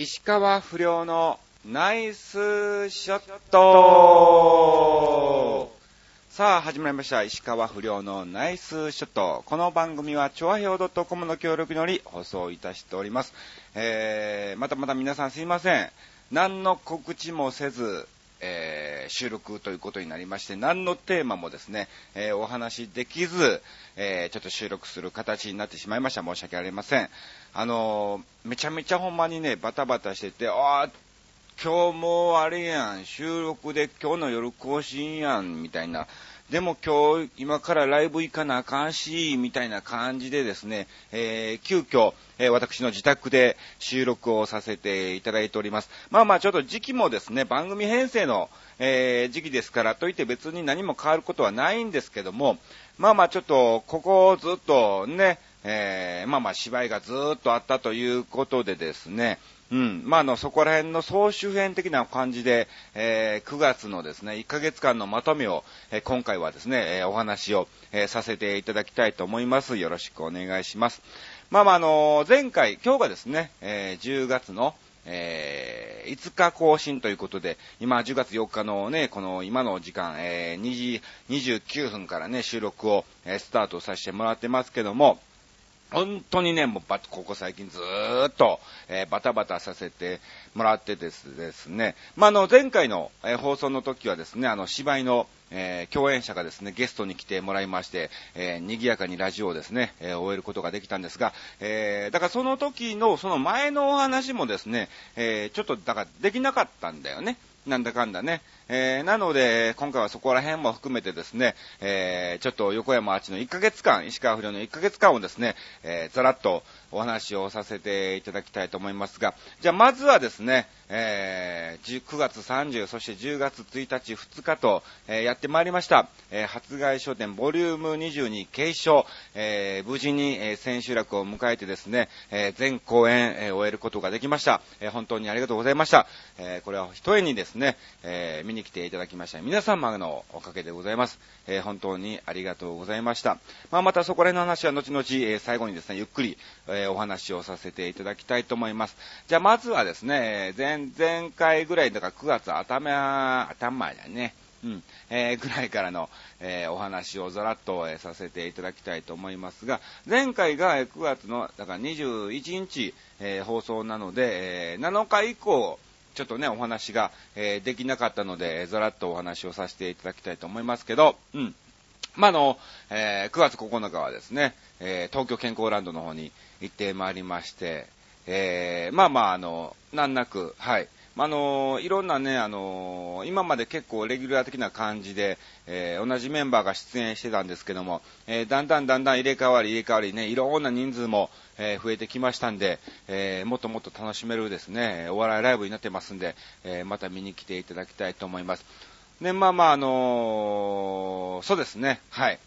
石川不良のナイスショットさあ、始まりました。石川不良のナイスショット。この番組は、超平洋 .com の協力により放送いたしております。えー、またまた皆さんすいません。何の告知もせず、えー、収録ということになりまして、何のテーマもですね、えー、お話できず、えー、ちょっと収録する形になってしまいました。申し訳ありません。あのめちゃめちゃほんまにね、バタバタしてて、あー、今日もあれやん、収録で今日の夜更新やん、みたいな。でも今日、今からライブ行かなあかんし、みたいな感じでですね、えー、急遽、えー、私の自宅で収録をさせていただいております。まあまあちょっと時期もですね、番組編成の、えー、時期ですから、といって別に何も変わることはないんですけども、まあまあちょっと、ここをずっとね、えー、まあまあ芝居がずっとあったということでですね、うん。まあ、あの、そこら辺の総集編的な感じで、えー、9月のですね、1ヶ月間のまとめを、えー、今回はですね、えー、お話を、えさせていただきたいと思います。よろしくお願いします。まあまあ、あの前回、今日がですね、え10月の、えー、5日更新ということで、今10月4日のね、この今の時間、えー、2時29分からね、収録を、え、スタートさせてもらってますけども、本当にね、もうば、ここ最近ずーっと、えー、バタバタさせてもらってですですね、まあ、の、前回の、えー、放送の時はですね、あの、芝居の、えー、共演者がですね、ゲストに来てもらいまして、えー、賑やかにラジオをですね、え、終えることができたんですが、え、だからその時の、その前のお話もですね、え、ちょっと、だからできなかったんだよね。なんだかんだね。えー、なので、今回はそこら辺も含めてですね、えー、ちょっと横山あちの1ヶ月間、石川不良の1ヶ月間をですね、えー、ざらっとお話をさせていただきたいと思いますが、じゃあまずはですね、えー、9月30、そして10月1日、2日と、えー、やってまいりました、えー、発売書店ボリューム22継承、えー、無事に、えー、千秋楽を迎えてですね、えー、全公演、えー、終えることができました。えー、本当にありがとうございました。えー、これは一重にですね、えー、見に来ていただきました皆様のおかげでございます。えー、本当にありがとうございました。まあ、またそこら辺の話は後々、えー、最後にですね、ゆっくり、えー、お話をさせていただきたいと思います。じゃあまずはですね、前、前回ぐらいだから9月頭、頭だね。うん、えー、ぐらいからの、えー、お話をざらっと、えー、させていただきたいと思いますが、前回が9月の、だから21日、えー、放送なので、えー、7日以降、ちょっとね、お話が、えー、できなかったので、ざらっとお話をさせていただきたいと思いますけど、うん。まあ、の、えー、9月9日はですね、えー、東京健康ランドの方に行ってまいりまして、えー、まあまあ、あの、難なく、はい、あのいろんなね、あの今まで結構レギュラー的な感じで、えー、同じメンバーが出演してたんですけども、えー、だんだんだんだん入れ替わり入れ替わりね、いろんな人数も、えー、増えてきましたんで、えもっともっと楽しめるですね、お笑いライブになってますんで、えまた見に来ていただきたいと思います。ね、まあまあ、あのそうですね、はい。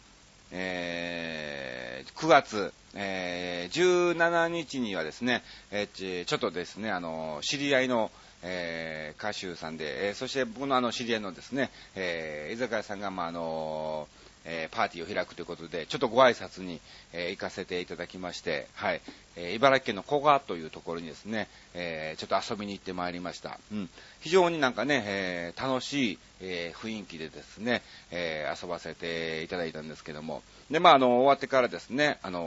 え9月、え17日にはですね、えちょっとですね、あの知り合いの、えー、歌手さんで、えー、そして僕のあの知り合いのですね、えー、居酒屋さんが、まあ、あのえー、パーティーを開くということで、ちょっとご挨拶に、えー、行かせていただきまして、はい、えー、茨城県の古河というところにですね、えちょっと遊びに行ってまいりました。うん。非常になんかね、え楽しい、え雰囲気でですね、え遊ばせていただいたんですけども、で、まあ、あの、終わってからですね、あの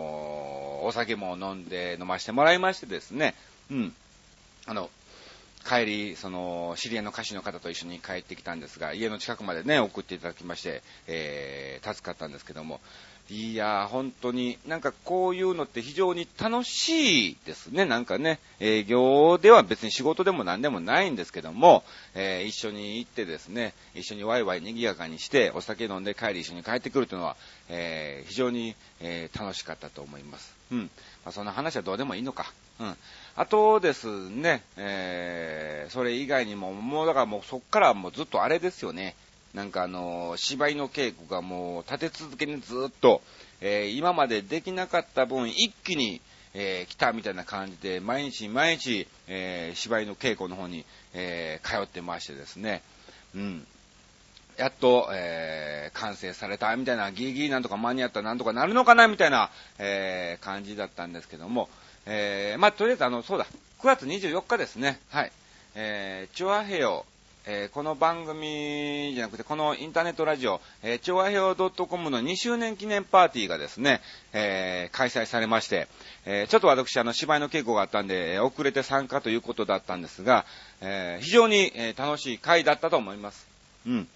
お酒も飲んで飲ませてもらいましてですね、うん。あの、帰り、その、知り合いの歌手の方と一緒に帰ってきたんですが、家の近くまでね、送っていただきまして、えー、助かったんですけども、いやー、本当に、なんかこういうのって非常に楽しいですね。なんかね、営業では別に仕事でも何でもないんですけども、えー、一緒に行ってですね、一緒にワイワイ賑やかにして、お酒飲んで帰り一緒に帰ってくるというのは、えー、非常に、えー、楽しかったと思います。うん。まあ、そんな話はどうでもいいのか。うん。あとですね、えー、それ以外にも、もうだからもうそっからもうずっとあれですよね。なんかあの、芝居の稽古がもう立て続けにずっと、えー、今までできなかった分一気に、えー、来たみたいな感じで、毎日毎日、えー、芝居の稽古の方に、えー、通ってましてですね、うん。やっと、えー、完成されたみたいな、ギリギリなんとか間に合ったなんとかなるのかなみたいな、えー、感じだったんですけども、えー、まあ、とりあえずあの、そうだ、9月24日ですね。はい。えー、チョアヘヨ、えー、この番組じゃなくて、このインターネットラジオ、えー、チョアヘヨ .com の2周年記念パーティーがですね、えー、開催されまして、えー、ちょっと私、あの、芝居の稽古があったんで、遅れて参加ということだったんですが、えー、非常に、えー、楽しい会だったと思います。うん。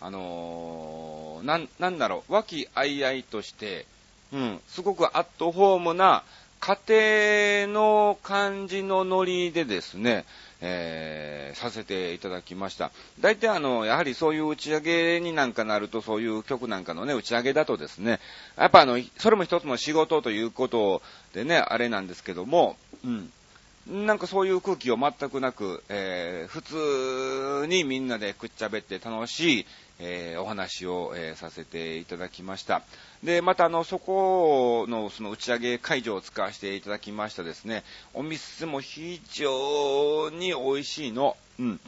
あのー、なん、なんだろう、和気あいあいとして、うん、すごくアットホームな家庭の感じのノリでですね、えー、させていただきました。大体あの、やはりそういう打ち上げになんかなると、そういう曲なんかのね、打ち上げだとですね、やっぱあの、それも一つの仕事ということでね、あれなんですけども、うん。なんかそういう空気を全くなく、えー、普通にみんなでくっちゃべって楽しい、えー、お話を、えー、させていただきました。で、またあの、そこのその打ち上げ会場を使わせていただきましたですね、お店も非常に美味しいの。うん。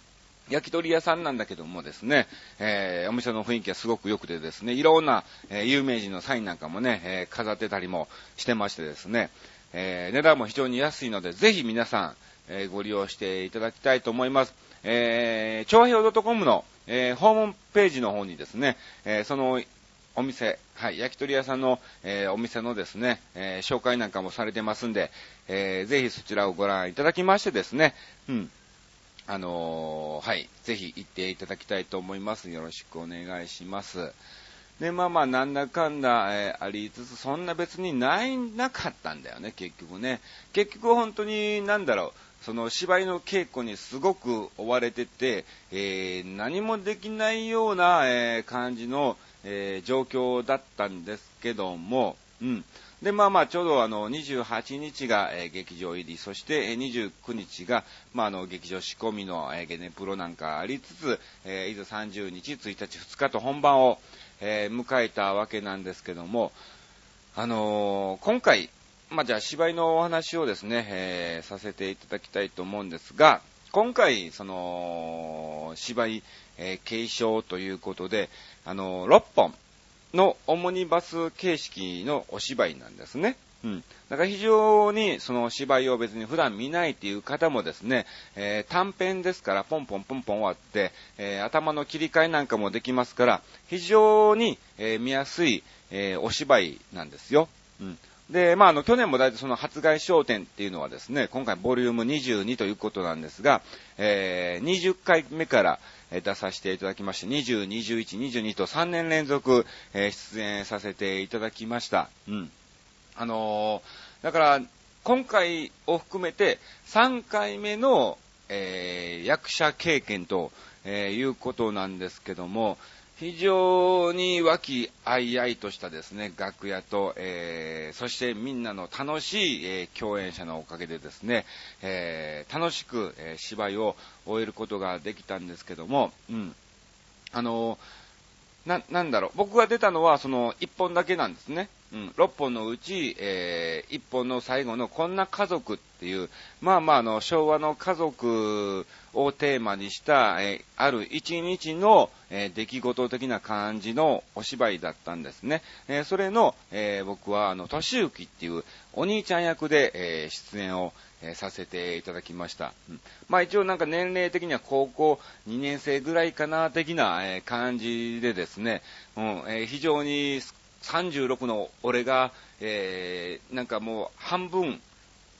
焼き鳥屋さんなんだけどもですね、えー、お店の雰囲気がすごく良くてですね、いろんな、えー、有名人のサインなんかもね、えー、飾ってたりもしてましてですね、えー値段も非常に安いので、ぜひ皆さん、えご利用していただきたいと思います。えー、調和表 .com の、えホームページの方にですね、えーそのお店、はい、焼き鳥屋さんの、えー、お店のですね、えー、紹介なんかもされてますんで、えー、ぜひそちらをご覧いただきましてですね、うん、あのーはい、ぜひ行っていただきたいと思います。よろしくお願いします。で、まあまあ、なんだかんだ、えー、ありつつ、そんな別にない、なかったんだよね、結局ね。結局本当に、なんだろう、その芝居の稽古にすごく追われてて、えー、何もできないような、えー、感じの、え、状況だったんですけども、うん。で、まあまあ、ちょうどあの、28日が、えー、劇場入り、そして、えー、29日が、まああの、劇場仕込みの、えー、ゲネプロなんかありつつ、えー、いざ30日、1日、2日と本番を、えー、迎えたわけなんですけども、あのー、今回、まあじゃあ芝居のお話をですね、えー、させていただきたいと思うんですが、今回、その、芝居、えー、継承ということで、あの、6本のオモニバス形式のお芝居なんですね。うん。だから非常にその芝居を別に普段見ないっていう方もですね、えー、短編ですからポンポンポンポン終わって、えー、頭の切り替えなんかもできますから、非常に、えー、見やすい、えお芝居なんですよ。うん。で、まあ、あの、去年も大体その発売商店っていうのはですね、今回ボリューム22ということなんですが、えー、20回目から、出させていただきまして、20、21、22と3年連続、え出演させていただきました。うん。あのー、だから、今回を含めて3回目の、えー、役者経験と、えー、いうことなんですけども、非常に和気あいあいとしたですね、楽屋と、えー、そしてみんなの楽しい、えー、共演者のおかげでですね、えー、楽しく、え芝居を終えることができたんですけども、うん。あのな、なんだろう、僕が出たのはその1本だけなんですね。うん、6本のうち、えー、1本の最後のこんな家族っていう、まあまああの、昭和の家族をテーマにした、えー、ある一日の、えー、出来事的な感じのお芝居だったんですね。えー、それの、え僕はあの、敏行っていうお兄ちゃん役で、え出演を、えさせていただきました。うん、まあ一応なんか年齢的には高校2年生ぐらいかな、的な、え感じでですね、うんえ非常に36の俺が、えー、なんかもう半分、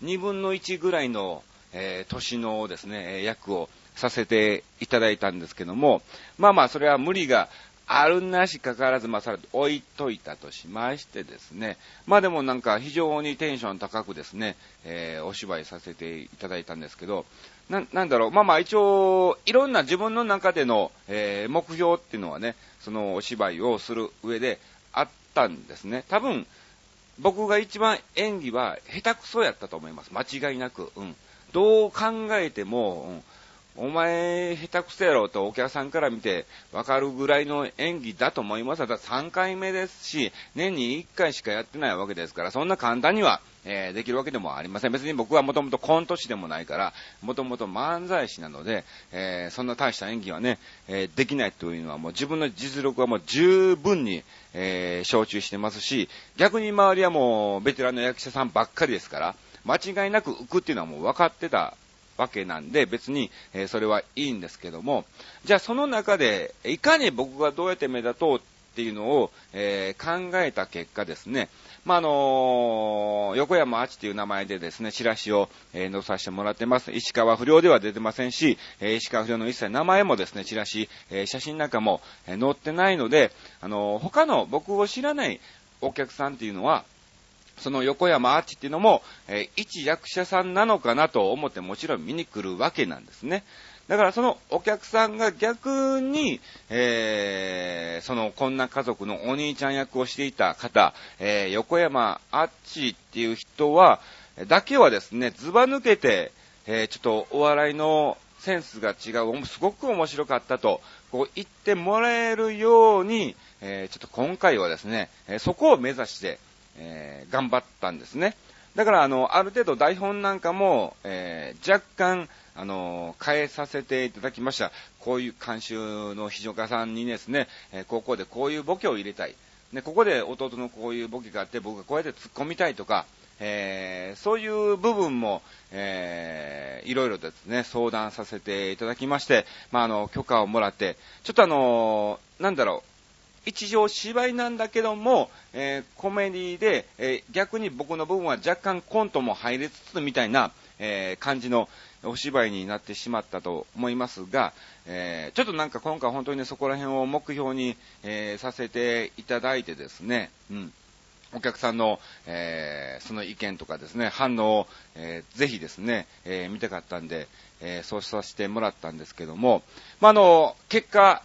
2分の1ぐらいの、えー、年のですね、役をさせていただいたんですけども、まあまあそれは無理があるなしかかわらず、まあ、それ置いといたとしましてですね、まあでもなんか非常にテンション高くですね、えー、お芝居させていただいたんですけど、な、なんだろう、まあまあ一応、いろんな自分の中での、えー、目標っていうのはね、そのお芝居をする上であったんですね。多分、僕が一番演技は下手くそやったと思います。間違いなく。うん。どう考えても、うんお前、下手くそやろとお客さんから見てわかるぐらいの演技だと思います。ただ3回目ですし、年に1回しかやってないわけですから、そんな簡単には、えー、できるわけでもありません。別に僕はもともとコント師でもないから、もともと漫才師なので、えー、そんな大した演技はね、えー、できないというのはもう自分の実力はもう十分に、え承知してますし、逆に周りはもうベテランの役者さんばっかりですから、間違いなく浮くっていうのはもう分かってたわけなんで、別に、え、それはいいんですけども、じゃあその中で、いかに僕がどうやって目立とうっていうのを、えー、考えた結果ですね、まあ、あのー、横山あちという名前でですね、チラシを、えー、載させてもらってます。石川不良では出てませんし、え、石川不良の一切名前もですね、チラシ、え写真なんかも、え載ってないので、あの他の僕を知らないお客さんっていうのは、その横山アーチっていうのも、えー、一役者さんなのかなと思ってもちろん見に来るわけなんですね。だからそのお客さんが逆に、えー、そのこんな家族のお兄ちゃん役をしていた方、えー、横山あっちっていう人は、だけはですね、ずば抜けて、えー、ちょっとお笑いのセンスが違う、すごく面白かったと、こう言ってもらえるように、えー、ちょっと今回はですね、えそこを目指して、え頑張ったんですね。だから、あの、ある程度台本なんかも、えー、若干、あの、変えさせていただきました。こういう監修の非常家さんにですね、えー、高校でこういうボケを入れたい。で、ここで弟のこういうボケがあって、僕がこうやって突っ込みたいとか、えー、そういう部分も、えー、いろいろですね、相談させていただきまして、まあ、あの、許可をもらって、ちょっとあのなんだろう、一条芝居なんだけども、えー、コメディで、えー、逆に僕の部分は若干コントも入りつつみたいな、えー、感じのお芝居になってしまったと思いますが、えちょっとなんか今回本当にね、そこら辺を目標に、えさせていただいてですね、うん。お客さんの、えー、その意見とかですね、反応を、えー、ぜひですね、えー、見たかったんで、えそうさせてもらったんですけども、まあ、の、結果、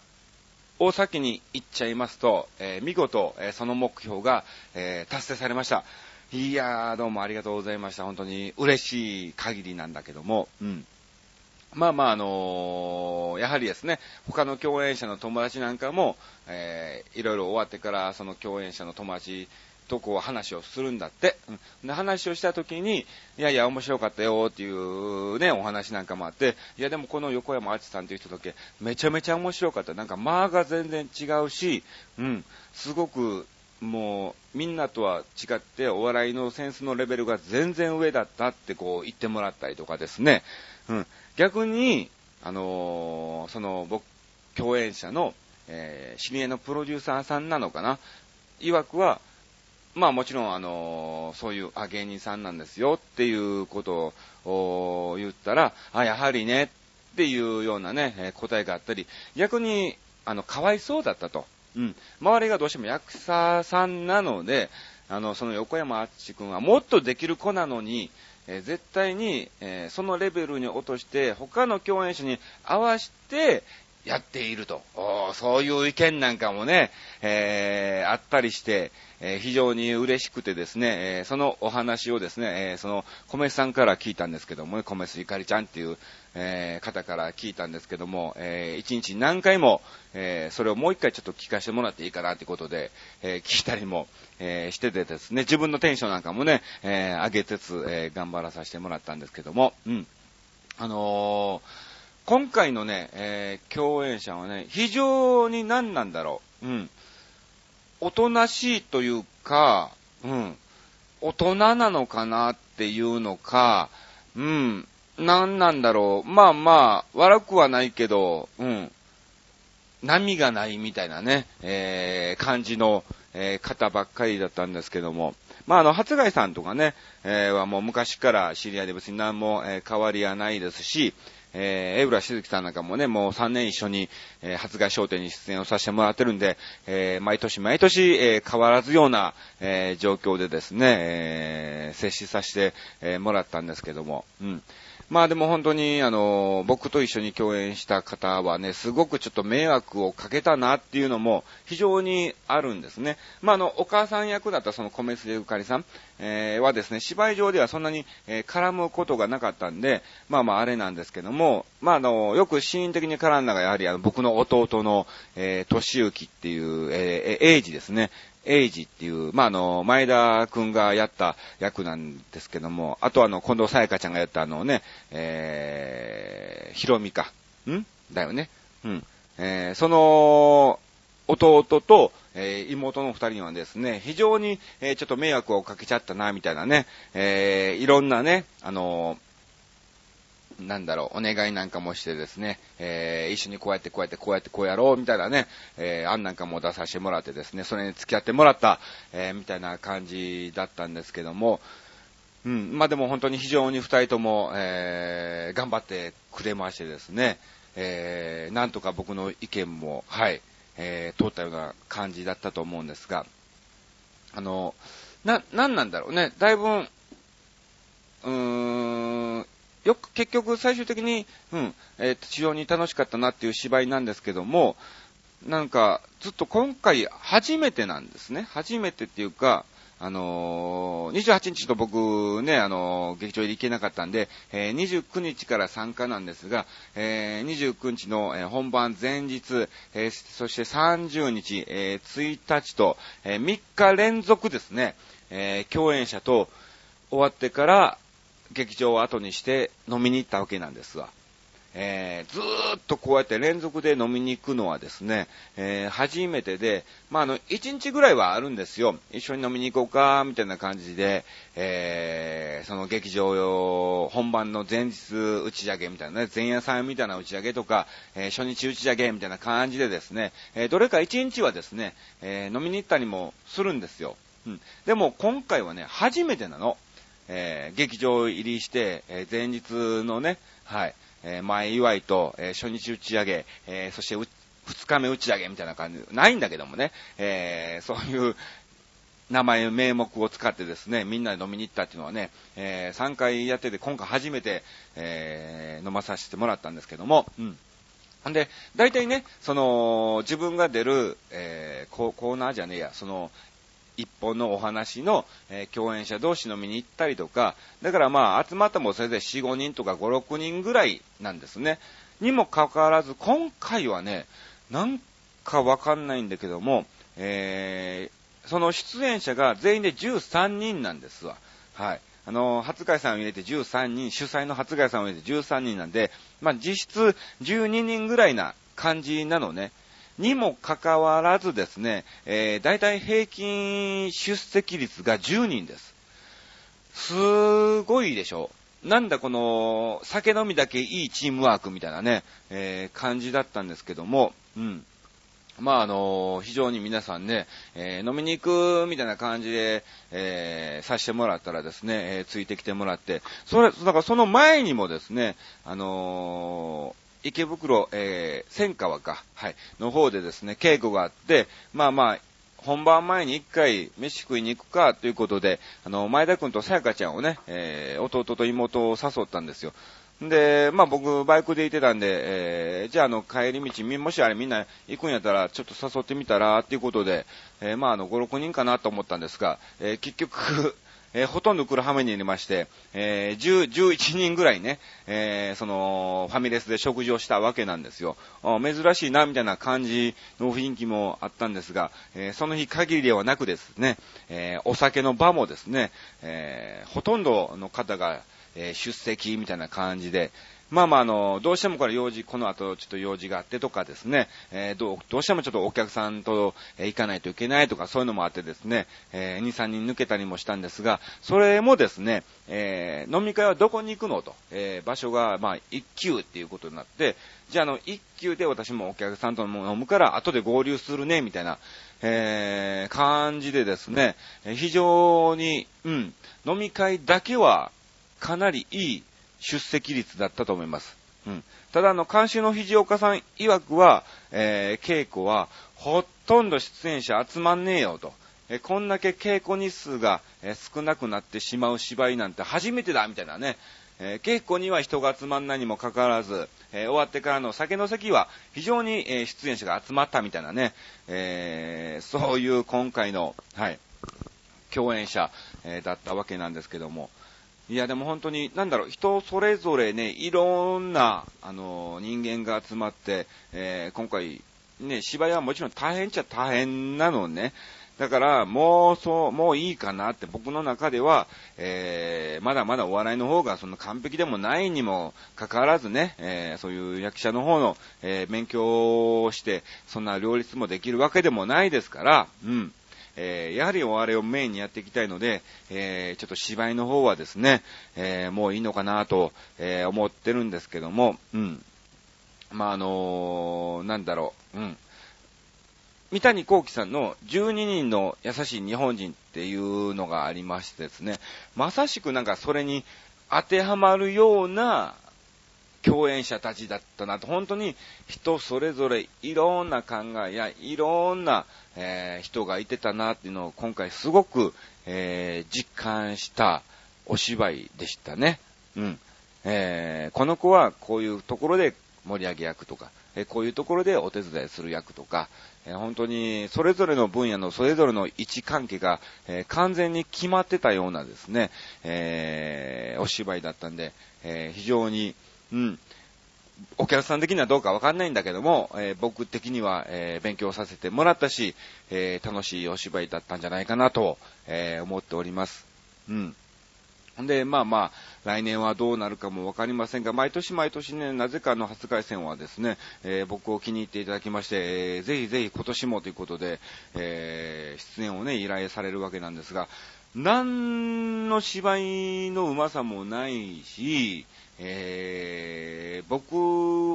大崎に行っちゃいますと、えー、見事、えー、その目標が、えー、達成されました。いやー、どうもありがとうございました。本当に嬉しい限りなんだけども、うん。まあまあ、あのー、やはりですね、他の共演者の友達なんかも、えー、いろいろ終わってから、その共演者の友達とこう話をするんだって。うん、で、話をした時に、いやいや、面白かったよっていうね、お話なんかもあって、いやでもこの横山あちさんっていう人だけ、めちゃめちゃ面白かった。なんか間が全然違うし、うん、すごく、もう、みんなとは違って、お笑いのセンスのレベルが全然上だったってこう言ってもらったりとかですね。うん。逆に、あのー、その、僕、共演者の、えー、知り合いのプロデューサーさんなのかな？曰くは、まあもちろん、あの、そういう、あ、芸人さんなんですよっていうことを言ったら、あ、やはりねっていうようなね、答えがあったり、逆に、あの、かわいそうだったと。うん。周りがどうしても役者さんなので、あの、その横山あっち君はもっとできる子なのに、え、絶対に、え、そのレベルに落として、他の共演者に合わせてやっていると。そういう意見なんかもね、えー、あったりして、えー、非常に嬉しくてですね、えー、そのお話をですね、え、その、米さんから聞いたんですけども、ね、米須ゆかりちゃんっていう、え方から聞いたんですけども、え一日何回も、えそれをもう一回ちょっと聞かせてもらっていいかなってことで、え聞いたりも、えしててですね、自分のテンションなんかもね、え上げつつ、え頑張らさせてもらったんですけども、うん。あの今回のね、え共演者はね、非常に何なんだろう。うん。おとなしいというか、うん、大人なのかなっていうのか、うん、なんなんだろう。まあまあ、悪くはないけど、うん、波がないみたいなね、えー、感じの、えー、方ばっかりだったんですけども。まあ、あの、初貝さんとかね、えー、はもう昔から知り合いで別に何も、えー、変わりはないですし、えー、江浦静樹さんなんかもね、もう3年一緒に、えー、発芽商店に出演をさせてもらってるんで、えー、毎年毎年、えー、変わらずような、えー、状況でですね、えー、接しさせて、えー、もらったんですけども、うん。まあでも本当に、あの、僕と一緒に共演した方はね、すごくちょっと迷惑をかけたなっていうのも非常にあるんですね。まああの、お母さん役だったその米須ゆかりさん、えー、はですね、芝居上ではそんなに、えー、絡むことがなかったんで、まあまああれなんですけども、まああの、よくシーン的に絡んだがやはりあの、僕の弟の、えー、敏行っていう、えー、エイジですね。エイジっていう、まあ、あの、前田くんがやった役なんですけども、あとあの、近藤沙耶香ちゃんがやったあのね、えー、ヒロミか。ん？だよね。うん。えー、その、弟と、えー、妹の二人にはですね、非常に、えー、ちょっと迷惑をかけちゃったな、みたいなね、えー、いろんなね、あのなんだろう、お願いなんかもしてですね、えー、一緒にこうやってこうやってこうやってこうやろうみたいなね、えー、案なんかも出させてもらってですね、それに付き合ってもらった、えー、みたいな感じだったんですけども、うん、まあでも本当に非常に二人とも、えー、頑張ってくれましてですね、えー、なんとか僕の意見も、はい、えー、通ったような感じだったと思うんですが、あの、な、なんなんだろうね、だいぶ、うーん、よく、結局最終的に、うん、えー、非常に楽しかったなっていう芝居なんですけども、なんか、ずっと今回初めてなんですね。初めてっていうか、あのー、28日と僕ね、あのー、劇場で行けなかったんで、えー、29日から参加なんですが、えー、29日の、え、本番前日、え、そして30日、え、1日と、え、3日連続ですね、え、共演者と終わってから劇場を後にして飲みに行ったわけなんですわ。えー、ずーっとこうやって連続で飲みに行くのはですね、えー、初めてで、まあ、あの、1日ぐらいはあるんですよ。一緒に飲みに行こうか、みたいな感じで、えー、その劇場用、本番の前日打ち上げみたいなね、前夜祭みたいな打ち上げとか、え初日打ち上げみたいな感じでですね、えどれか1日はですね、え飲みに行ったりもするんですよ。うん。でも今回はね、初めてなの。え劇場入りして、え前日のね、はい、えー、前祝いと、えー、初日打ち上げ、えー、そして二日目打ち上げみたいな感じ、ないんだけどもね、えー、そういう名前、名目を使ってですね、みんなで飲みに行ったっていうのはね、えー、3回やってて、今回初めて、えー、飲まさせてもらったんですけども、うん。んで、大体ね、その、自分が出る、えー、コーナーじゃねえや、その、一本のお話の、えー、共演者同士飲みに行ったりとか、だからまあ集まってもそれで4、5人とか5、6人ぐらいなんですね。にもかかわらず、今回はね、なんかわかんないんだけども、えー、その出演者が全員で13人なんですわ。はい。あの、初会さんを入れて13人、主催の初会さんを入れて13人なんで、まあ実質12人ぐらいな感じなのね。にもかかわらずですね、えー、大体平均出席率が10人です。すごいでしょなんだこの、酒飲みだけいいチームワークみたいなね、えー、感じだったんですけども、うん。まあ、あの、非常に皆さんね、えー、飲みに行くみたいな感じで、えー、さしてもらったらですね、えついてきてもらって、それ、だからその前にもですね、あの池袋、えー、千川か、はい、の方でですね、稽古があって、まあまあ、本番前に一回飯食いに行くかということで、あの、前田くんとさやかちゃんをね、えー、弟と妹を誘ったんですよ。で、まあ僕、バイクで行ってたんで、えー、じゃああの、帰り道、もしあれみんな行くんやったら、ちょっと誘ってみたら、っていうことで、えー、まああの、5、6人かなと思ったんですが、えー、結局えー、ほとんど来る羽目になりまして、えー、10、11人ぐらいね、えー、その、ファミレスで食事をしたわけなんですよ。珍しいな、みたいな感じの雰囲気もあったんですが、えその日限りではなくですね、えお酒の場もですね、えほとんどの方が、え出席みたいな感じで、まあまあ、あの、どうしてもこれ用事、この後ちょっと用事があってとかですね、えー、どう、どうしてもちょっとお客さんと、行かないといけないとかそういうのもあってですね、えー、2、3人抜けたりもしたんですが、それもですね、えー、飲み会はどこに行くのと、えー、場所が、まあ、一級っていうことになって、じゃあ、あの、一級で私もお客さんと飲むから、後で合流するね、みたいな、えー、感じでですね、非常に、うん、飲み会だけは、かなりいい出席率だったと思います。うん。ただ、あの、監修の藤岡さん曰くは、えー、稽古は、ほとんど出演者集まんねえよと。えこんだけ稽古日数が、え少なくなってしまう芝居なんて初めてだみたいなね。えー、稽古には人が集まんないにもかかわらず、えー、終わってからの酒の席は非常に、えー、出演者が集まったみたいなね、えそういう今回の、はい、共演者、えだったわけなんですけども、いや、でも本当に、なんだろう、人それぞれね、いろんな、あの、人間が集まって、えー、今回、ね、芝居はもちろん大変っちゃ大変なのね。だから、もうそう、もういいかなって僕の中では、えー、まだまだお笑いの方がそんな完璧でもないにもかかわらずね、えー、そういう役者の方の、えー、勉強をして、そんな両立もできるわけでもないですから、うん。えー、やはりお笑いをメインにやっていきたいので、えー、ちょっと芝居の方はですね、えー、もういいのかなと、え思ってるんですけども、うん。まあ、あのなんだろう、うん。三谷幸喜さんの12人の優しい日本人っていうのがありましてですね、まさしくなんかそれに当てはまるような共演者たちだったなと、本当に人それぞれいろんな考えやいろんな、えー、人がいてたなっていうのを今回すごく、えー、実感したお芝居でしたね。うん。えー、この子はこういうところで盛り上げ役とか、えこういうところでお手伝いする役とか、え本当にそれぞれの分野のそれぞれの位置関係が、え完全に決まってたようなですね、え、お芝居だったんで、え非常に、うん、お客さん的にはどうかわかんないんだけども、えー、僕的には、えー、勉強させてもらったし、えー、楽しいお芝居だったんじゃないかなと、え思っております。うん。で、まあまあ、来年はどうなるかもわかりませんが、毎年毎年ね、なぜかの初回戦はですね、えー、僕を気に入っていただきまして、えー、ぜひぜひ今年もということで、えー、出演をね、依頼されるわけなんですが、何の芝居のうまさもないし、えー、僕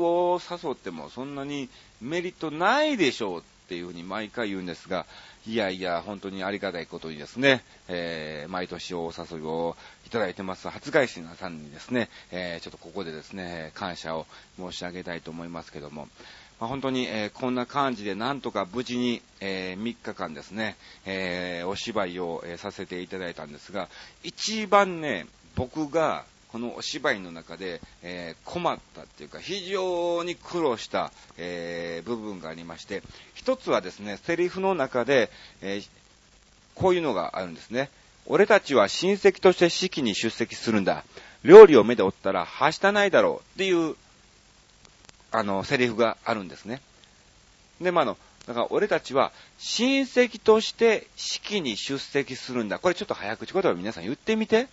を誘ってもそんなにメリットないでしょうっていうふうに毎回言うんですが、いやいや、本当にありがたいことにですね、えー、毎年お誘いをいただいてます、初返しなさんにですね、えー、ちょっとここでですね、感謝を申し上げたいと思いますけども、まあ、本当に、えー、こんな感じでなんとか無事に、えー、3日間ですね、えー、お芝居を、えさせていただいたんですが、一番ね、僕がこのお芝居の中で、えー、困ったっていうか、非常に苦労した、えー、部分がありまして、一つはですね、セリフの中で、えー、こういうのがあるんですね。俺たちは親戚として式に出席するんだ。料理を目で追ったら、はしたないだろうっていう、あの、セリフがあるんですね。で、まあ、の、だから俺たちは親戚として式に出席するんだ。これちょっと早口言葉皆さん言ってみて。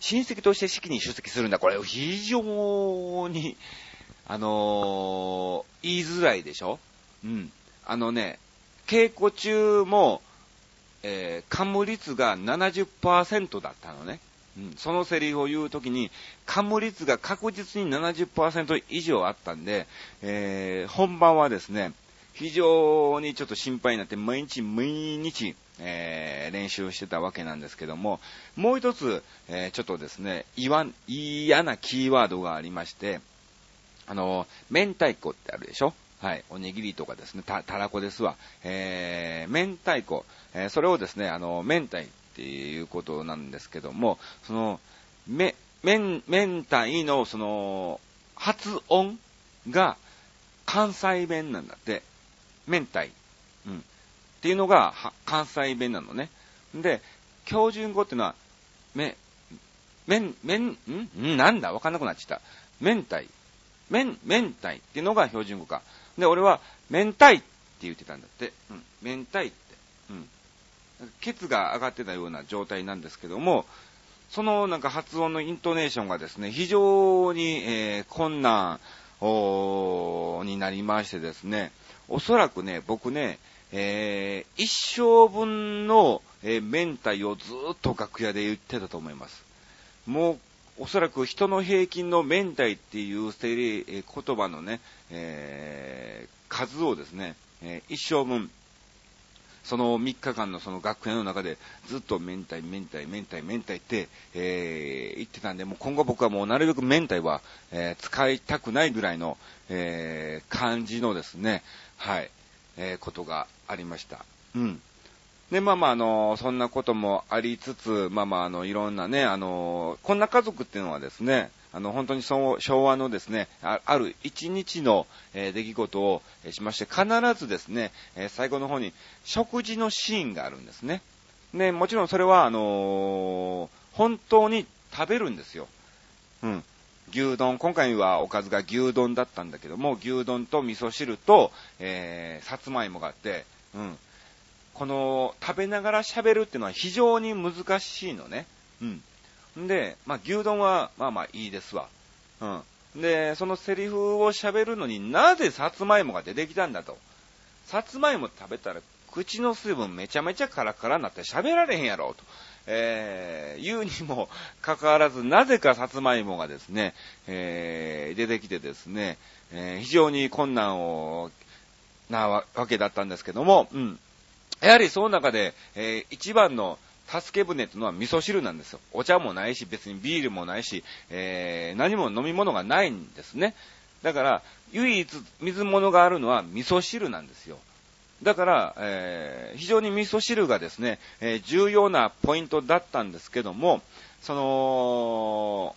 親戚として式に出席するんだ。これ非常に、あのー、言いづらいでしょ？うん。あのね、稽古中も、えー、噛む率が70%だったのね。うん、そのセリフを言うときに、噛む率が確実に70%以上あったんで、えー、本番はですね、非常にちょっと心配になって、毎日毎日、えー、練習してたわけなんですけども、もう一つ、えー、ちょっとですね、嫌なキーワードがありまして、あの、明太子ってあるでしょ？はい、おにぎりとかですね、た、たらこですわ。えー、明太子、えー、それをですね、あの、明太っていうことなんですけども、その、め、明、明太のその、発音が関西弁なんだって。明太。っていうのが、関西弁なのね。で、標準語っていうのは、め、めん、めん、ん？なんだ？わかんなくなっちゃった。明太。明、明太っていうのが標準語か。で、俺は、明太って言ってたんだって。うん。明太って。うん。ケツが上がってたような状態なんですけども、そのなんか発音のイントネーションがですね、非常に、えー、困難になりましてですね、おそらくね、僕ね、えー、一生分の、えー、明太をずっと楽屋で言ってたと思います。もう、おそらく人の平均の明太っていうセリ、えー、言葉のね、えー、数をですね、えー、一生分、その3日間のその学園の中でずっと明太、明太、明太、明太って、えー、言ってたんで、もう今後僕はもうなるべく明太は、えー、使いたくないぐらいの、えー、感じのですね、はい、えー、ことがありました。うん。で、まあまあ、あの、そんなこともありつつ、まあまあ、あの、いろんなね、あの、こんな家族っていうのはですね、あの、本当にその昭和のですね、あある一日の、えー、出来事を、えしまして、必ずですね、えー、最後の方に食事のシーンがあるんですね。ね、もちろんそれは、あの本当に食べるんですよ。うん。牛丼、今回はおかずが牛丼だったんだけども、牛丼と味噌汁と、えー、さつまいもがあって、うん。この、食べながら喋るっていうのは非常に難しいのね。うん。で、まあ、牛丼は、まあまあいいですわ。うん。で、そのセリフを喋るのになぜさつまいもが出てきたんだと。さつまいも食べたら口の水分めちゃめちゃカラカラになって喋られへんやろ、と。えー、言うにもかかわらず、なぜかさつまいもがですね、えー、出てきてですね、えー、非常に困難を、なわけだったんですけども、うん。やはりその中で、えー、一番の助け舟っていうのは味噌汁なんですよ。お茶もないし、別にビールもないし、えー、何も飲み物がないんですね。だから、唯一水物があるのは味噌汁なんですよ。だから、えー、非常に味噌汁がですね、えー、重要なポイントだったんですけども、その、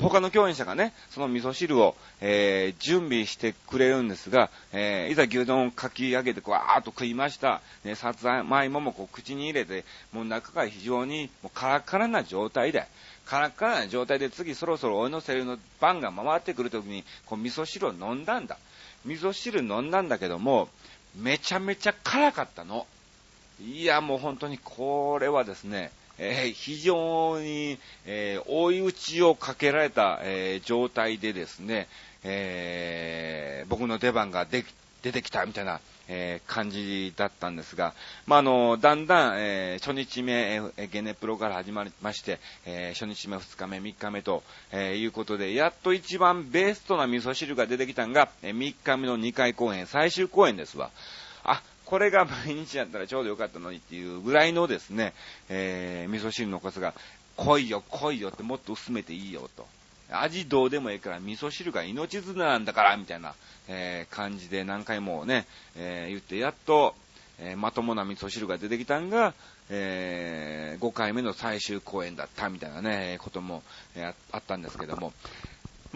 他の共演者がね、その味噌汁を、えー、準備してくれるんですが、えー、いざ牛丼をかき上げて、わーっと食いました。ね、さつまいももこう口に入れて、もう中が非常にもうカラカラな状態で、カラカラな状態で次そろそろおいのせるの番が回ってくるときに、こう味噌汁を飲んだんだ。味噌汁飲んだんだけども、めちゃめちゃ辛かったの。いや、もう本当にこれはですね、えー、非常に、えー、追い打ちをかけられた、えー、状態でですね、え僕の出番がで出てきたみたいな、え感じだったんですが、まあ、あの、だんだん、え初日目、えゲネプロから始まりまして、え初日目、2日目、3日目と、えいうことで、やっと一番ベストな味噌汁が出てきたんが、え3日目の2回公演、最終公演ですわ。これが毎日やったらちょうどよかったのにっていうぐらいのですね、えー、味噌汁のコツが、濃いよ、濃いよってもっと薄めていいよと。味どうでもいいから味噌汁が命綱なんだから、みたいな、えー、感じで何回もね、えー、言って、やっと、えー、まともな味噌汁が出てきたんが、え5回目の最終公演だったみたいなね、ことも、あったんですけども、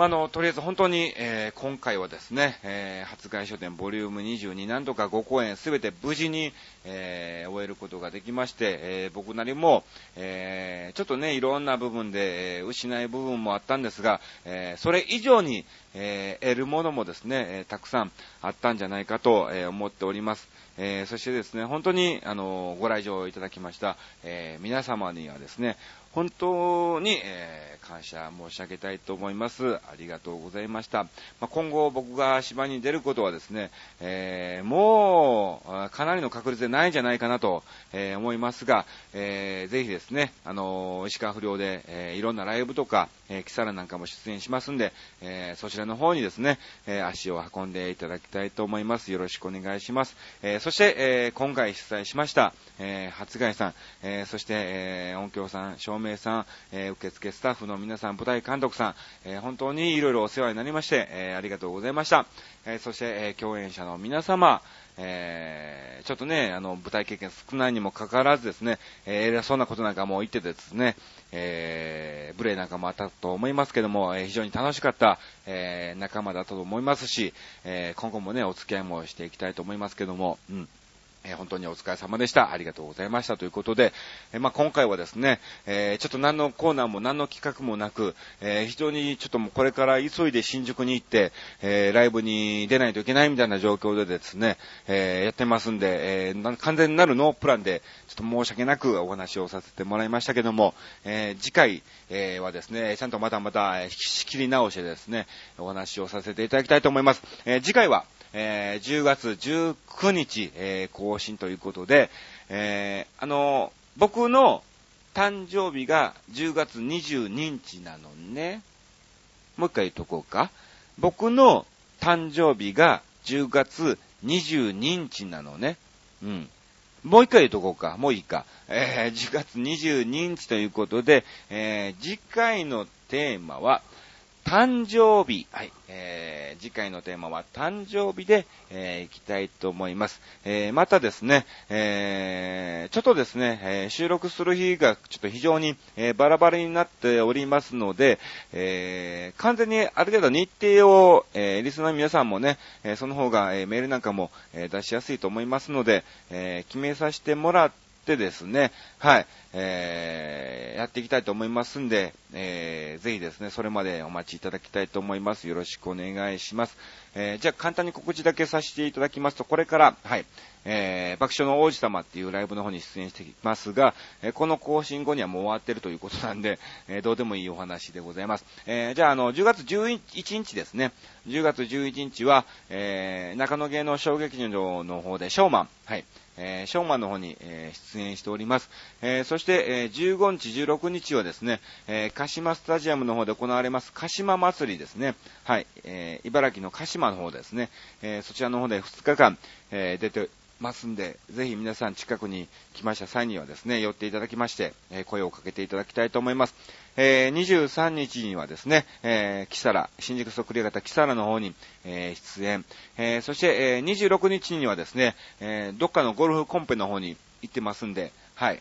まあ、の、とりあえず本当に、えー、今回はですね、えー、発売書店ボリューム22なんとか5公演すべて無事に、えー、終えることができまして、え僕なりも、えちょっとね、いろんな部分で、え失い部分もあったんですが、えそれ以上に、え得るものもですね、えたくさんあったんじゃないかと、え思っております。えそしてですね、本当に、あのご来場いただきました、え皆様にはですね、本当に、えー、感謝申し上げたいと思います。ありがとうございました。まあ、今後僕が芝に出ることはですね、えー、もう、かなりの確率でないんじゃないかなと、えー、思いますが、えー、ぜひですね、あの石川不良で、えいろんなライブとか、えキサラなんかも出演しますんで、えそちらの方にですね、え足を運んでいただきたいと思います。よろしくお願いします。えそして、え今回出題しました、え初貝さん、えそして、え音響さん、照明さん、えー、受付スタッフの皆さん、舞台監督さん、えー、本当にいろいろお世話になりまして、えー、ありがとうございました。えそして、え共演者の皆様、えちょっとね、あの、舞台経験少ないにもかかわらずですね、え偉そうなことなんかも言ってですね、えー、無礼なんかもあったと思いますけども、え非常に楽しかった、え仲間だったと思いますし、え今後もね、お付き合いもしていきたいと思いますけども、うん。え、本当にお疲れ様でした。ありがとうございました。ということで、え、まあ、今回はですね、えー、ちょっと何のコーナーも何の企画もなく、え非常にちょっともうこれから急いで新宿に行って、えライブに出ないといけないみたいな状況でですね、えやってますんで、え完全なるノープランで、ちょっと申し訳なくお話をさせてもらいましたけども、え次回、えはですね、ちゃんとまたまた引き仕切り直してですね、お話をさせていただきたいと思います。え次回は、えー、10月19日、えー、更新ということで、えー、あの、僕の誕生日が10月22日なのね。もう一回言っとこうか。僕の誕生日が10月22日なのね。うん。もう一回言っとこうか。もういいか。えー、10月22日ということで、えー、次回のテーマは、誕生日。はい。えー、次回のテーマは誕生日で、えー、いきたいと思います。えー、またですね、えー、ちょっとですね、え、収録する日がちょっと非常に、え、バラバラになっておりますので、えー、完全にある程度日程を、えー、リスナーの皆さんもね、え、その方が、え、メールなんかも、え、出しやすいと思いますので、えー、決めさせてもら、ってですね、はい、えー、やっていきたいと思いますんで、えー、ぜひですね、それまでお待ちいただきたいと思います。よろしくお願いします。えー、じゃあ簡単に告知だけさせていただきますと、これから、はい、えー、爆笑の王子様っていうライブの方に出演してきますが、え、この更新後にはもう終わってるということなんで、え、どうでもいいお話でございます。え、じゃあ、あの、10月11日ですね、10月11日は、えー、中野芸能小劇場の方で、ショーマン、はい、えー、ショーマンの方に、えー、出演しております。え、そして、えー、15日、16日はですね、えー、鹿島スタジアムの方で行われます鹿島祭りですね。はい、えー、茨城の鹿島の方ですね、え、そちらの方で2日間、え、出てますんで、ぜひ皆さん近くに来ました際にはですね、寄っていただきまして、え、声をかけていただきたいと思います。えー、23日にはですね、えー、キサラ、新宿そっくり型キサラの方に、えー、出演、えー、そして、えー、26日にはですね、え、どっかのゴルフコンペの方に行ってますんで、はい。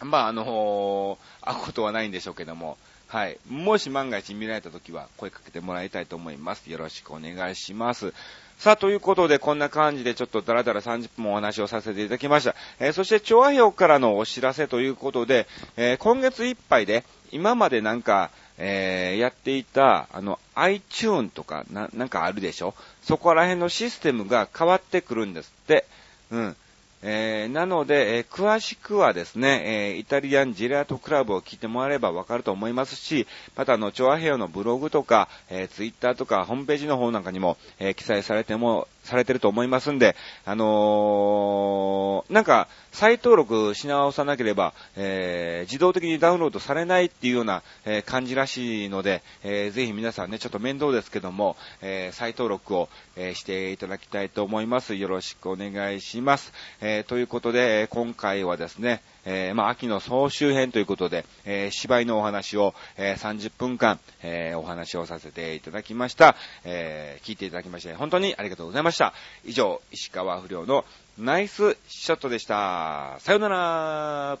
まあ、あのー、会うことはないんでしょうけども、はい。もし万が一見られた時は声かけてもらいたいと思います。よろしくお願いします。さあ、ということで、こんな感じでちょっとだらだら30分お話をさせていただきました。えー、そして、調和表からのお知らせということで、えー、今月いっぱいで、今までなんか、えー、やっていた、あの、iTune とか、な、なんかあるでしょ？そこら辺のシステムが変わってくるんですって。うん。えー、なので、えー、詳しくはですね、えー、イタリアンジェラートクラブを聞いてもらえればわかると思いますし、またあの、チョアヘオのブログとか、えー、ツイッターとか、ホームページの方なんかにも、え記載されても、されてると思いますんで、あのー、なんか、再登録し直さなければ、えー、自動的にダウンロードされないっていうような、えー、感じらしいので、えー、ぜひ皆さんね、ちょっと面倒ですけども、えー、再登録を、えー、していただきたいと思います。よろしくお願いします。えー、ということで、今回はですね、えー、まあ、秋の総集編ということで、えー、芝居のお話を、えー、30分間、えお話をさせていただきました。え聞いていただきまして、本当にありがとうございました。以上、石川不良のナイスショットでした。さよなら